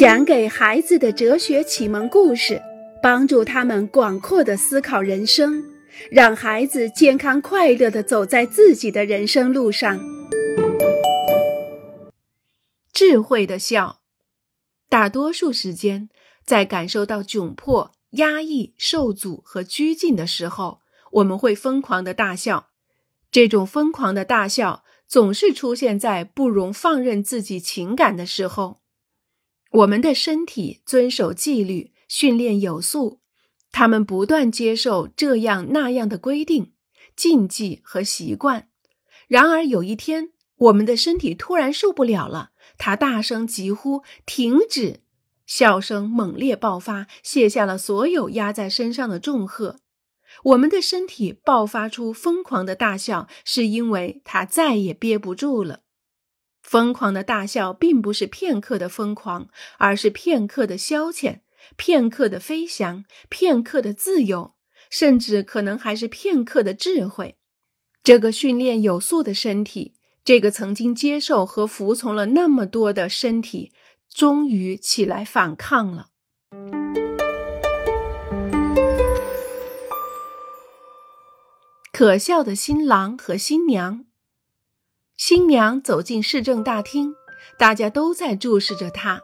讲给孩子的哲学启蒙故事，帮助他们广阔的思考人生，让孩子健康快乐的走在自己的人生路上。智慧的笑，大多数时间，在感受到窘迫、压抑、受阻和拘禁的时候，我们会疯狂的大笑。这种疯狂的大笑，总是出现在不容放任自己情感的时候。我们的身体遵守纪律，训练有素，他们不断接受这样那样的规定、禁忌和习惯。然而有一天，我们的身体突然受不了了，他大声疾呼：“停止！”笑声猛烈爆发，卸下了所有压在身上的重荷。我们的身体爆发出疯狂的大笑，是因为他再也憋不住了。疯狂的大笑并不是片刻的疯狂，而是片刻的消遣，片刻的飞翔，片刻的自由，甚至可能还是片刻的智慧。这个训练有素的身体，这个曾经接受和服从了那么多的身体，终于起来反抗了。可笑的新郎和新娘。新娘走进市政大厅，大家都在注视着她。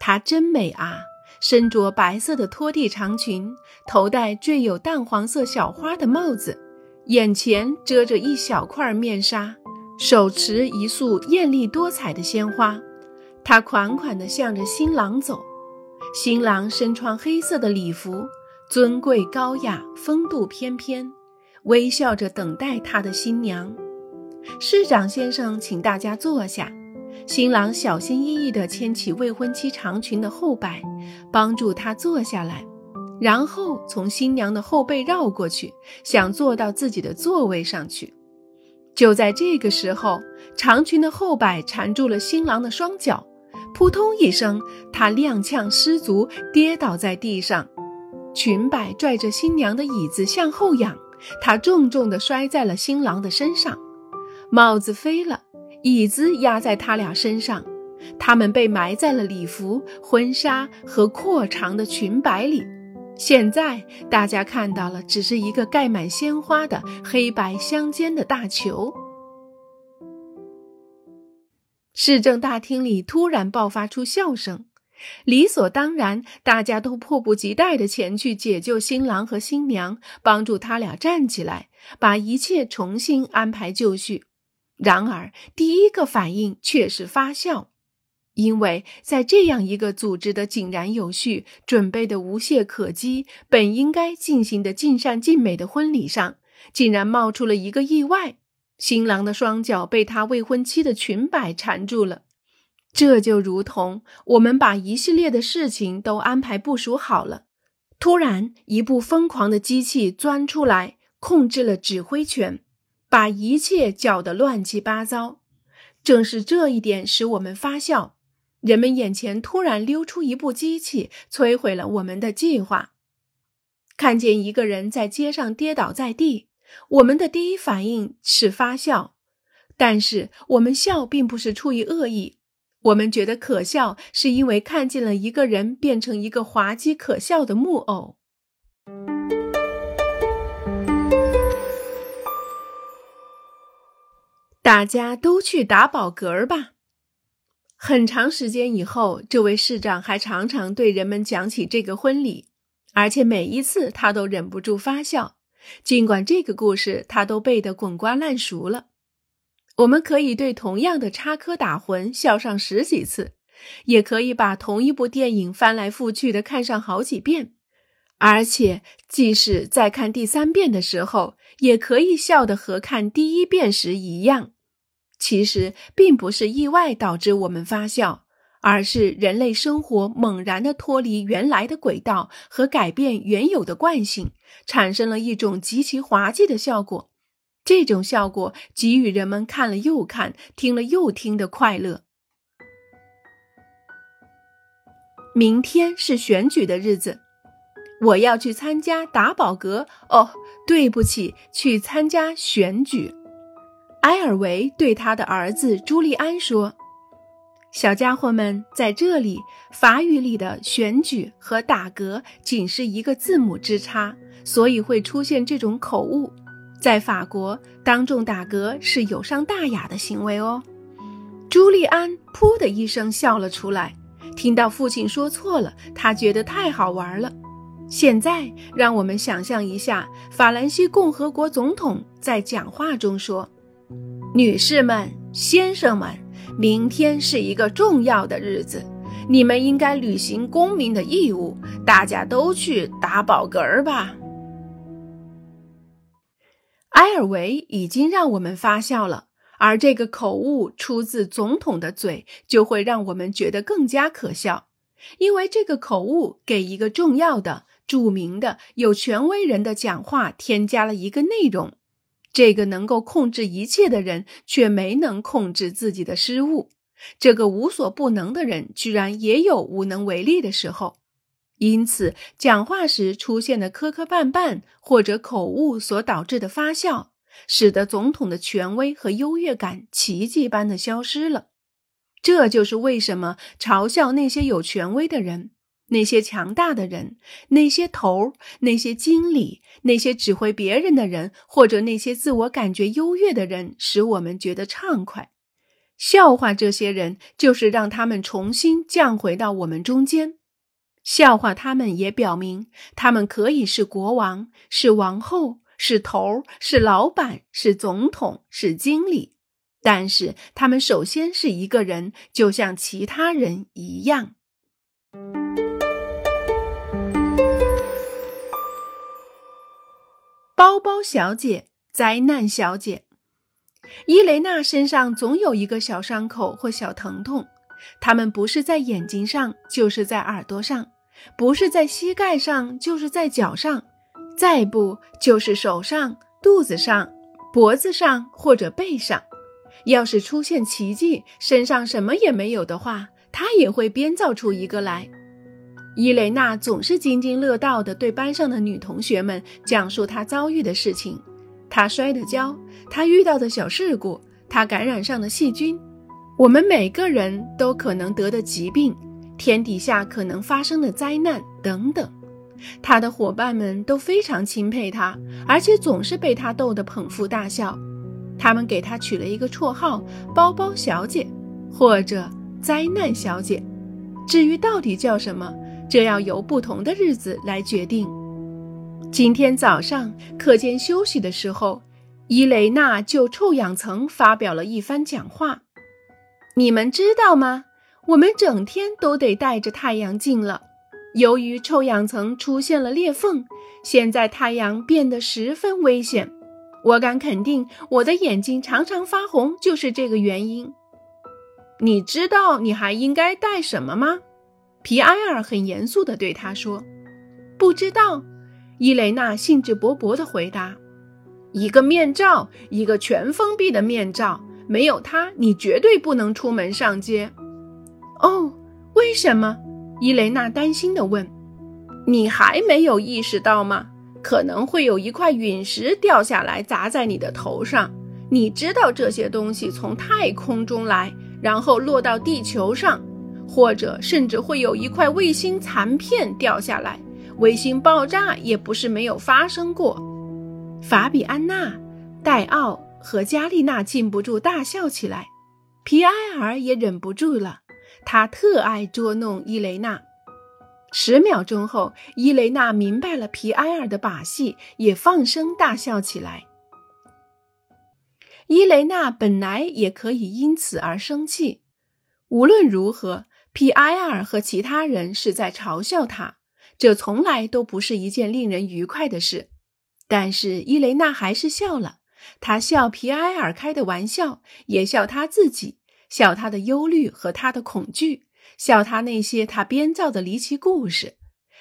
她真美啊！身着白色的拖地长裙，头戴缀有淡黄色小花的帽子，眼前遮着一小块面纱，手持一束艳丽多彩的鲜花。她款款地向着新郎走。新郎身穿黑色的礼服，尊贵高雅，风度翩翩，微笑着等待他的新娘。市长先生，请大家坐下。新郎小心翼翼地牵起未婚妻长裙的后摆，帮助她坐下来，然后从新娘的后背绕过去，想坐到自己的座位上去。就在这个时候，长裙的后摆缠住了新郎的双脚，扑通一声，他踉跄失足，跌倒在地上。裙摆拽着新娘的椅子向后仰，他重重地摔在了新郎的身上。帽子飞了，椅子压在他俩身上，他们被埋在了礼服、婚纱和阔长的裙摆里。现在大家看到了，只是一个盖满鲜花的黑白相间的大球。市政大厅里突然爆发出笑声，理所当然，大家都迫不及待地前去解救新郎和新娘，帮助他俩站起来，把一切重新安排就绪。然而，第一个反应却是发笑，因为在这样一个组织的井然有序、准备的无懈可击、本应该进行的尽善尽美的婚礼上，竟然冒出了一个意外：新郎的双脚被他未婚妻的裙摆缠住了。这就如同我们把一系列的事情都安排部署好了，突然一部疯狂的机器钻出来，控制了指挥权。把一切搅得乱七八糟，正是这一点使我们发笑。人们眼前突然溜出一部机器，摧毁了我们的计划。看见一个人在街上跌倒在地，我们的第一反应是发笑，但是我们笑并不是出于恶意，我们觉得可笑，是因为看见了一个人变成一个滑稽可笑的木偶。大家都去打饱嗝吧。很长时间以后，这位市长还常常对人们讲起这个婚礼，而且每一次他都忍不住发笑。尽管这个故事他都背得滚瓜烂熟了，我们可以对同样的插科打诨笑上十几次，也可以把同一部电影翻来覆去的看上好几遍，而且即使在看第三遍的时候，也可以笑得和看第一遍时一样。其实并不是意外导致我们发笑，而是人类生活猛然的脱离原来的轨道和改变原有的惯性，产生了一种极其滑稽的效果。这种效果给予人们看了又看、听了又听的快乐。明天是选举的日子，我要去参加打饱嗝。哦，对不起，去参加选举。埃尔维对他的儿子朱利安说：“小家伙们，在这里，法语里的选举和打嗝仅是一个字母之差，所以会出现这种口误。在法国，当众打嗝是有伤大雅的行为哦。朱利安“噗”的一声笑了出来，听到父亲说错了，他觉得太好玩了。现在，让我们想象一下，法兰西共和国总统在讲话中说：“女士们，先生们。”明天是一个重要的日子，你们应该履行公民的义务。大家都去打饱嗝儿吧。埃尔维已经让我们发笑了，而这个口误出自总统的嘴，就会让我们觉得更加可笑，因为这个口误给一个重要的、著名的、有权威人的讲话添加了一个内容。这个能够控制一切的人，却没能控制自己的失误。这个无所不能的人，居然也有无能为力的时候。因此，讲话时出现的磕磕绊绊或者口误所导致的发笑，使得总统的权威和优越感奇迹般的消失了。这就是为什么嘲笑那些有权威的人。那些强大的人，那些头儿，那些经理，那些指挥别人的人，或者那些自我感觉优越的人，使我们觉得畅快。笑话这些人，就是让他们重新降回到我们中间。笑话他们，也表明他们可以是国王，是王后，是头儿，是老板，是总统，是经理。但是他们首先是一个人，就像其他人一样。包包小姐，灾难小姐，伊雷娜身上总有一个小伤口或小疼痛，它们不是在眼睛上，就是在耳朵上；不是在膝盖上，就是在脚上；再不就是手上、肚子上、脖子上或者背上。要是出现奇迹，身上什么也没有的话，她也会编造出一个来。伊蕾娜总是津津乐道地对班上的女同学们讲述她遭遇的事情：她摔的跤，她遇到的小事故，她感染上的细菌，我们每个人都可能得的疾病，天底下可能发生的灾难等等。她的伙伴们都非常钦佩她，而且总是被她逗得捧腹大笑。他们给她取了一个绰号“包包小姐”或者“灾难小姐”。至于到底叫什么？这要由不同的日子来决定。今天早上课间休息的时候，伊雷娜就臭氧层发表了一番讲话。你们知道吗？我们整天都得戴着太阳镜了。由于臭氧层出现了裂缝，现在太阳变得十分危险。我敢肯定，我的眼睛常常发红就是这个原因。你知道你还应该戴什么吗？皮埃尔很严肃地对他说：“不知道。”伊雷娜兴致勃勃地回答：“一个面罩，一个全封闭的面罩，没有它，你绝对不能出门上街。”哦，为什么？伊雷娜担心地问。“你还没有意识到吗？可能会有一块陨石掉下来砸在你的头上。你知道这些东西从太空中来，然后落到地球上。”或者甚至会有一块卫星残片掉下来，卫星爆炸也不是没有发生过。法比安娜、戴奥和加丽娜禁不住大笑起来，皮埃尔也忍不住了，他特爱捉弄伊雷娜。十秒钟后，伊雷娜明白了皮埃尔的把戏，也放声大笑起来。伊雷娜本来也可以因此而生气，无论如何。皮埃尔和其他人是在嘲笑他，这从来都不是一件令人愉快的事。但是伊雷娜还是笑了，她笑皮埃尔开的玩笑，也笑他自己，笑他的忧虑和他的恐惧，笑他那些他编造的离奇故事。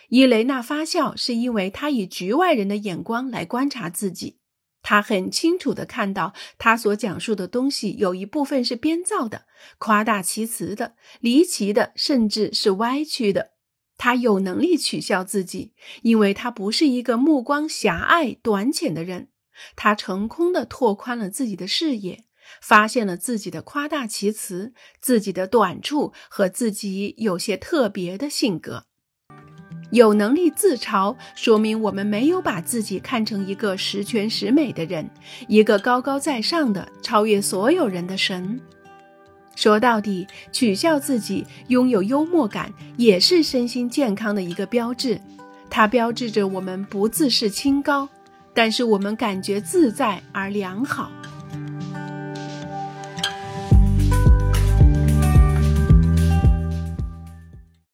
伊雷娜发笑，是因为她以局外人的眼光来观察自己。他很清楚地看到，他所讲述的东西有一部分是编造的、夸大其词的、离奇的，甚至是歪曲的。他有能力取笑自己，因为他不是一个目光狭隘、短浅的人。他成功的拓宽了自己的视野，发现了自己的夸大其词、自己的短处和自己有些特别的性格。有能力自嘲，说明我们没有把自己看成一个十全十美的人，一个高高在上的、超越所有人的神。说到底，取笑自己、拥有幽默感，也是身心健康的一个标志。它标志着我们不自视清高，但是我们感觉自在而良好。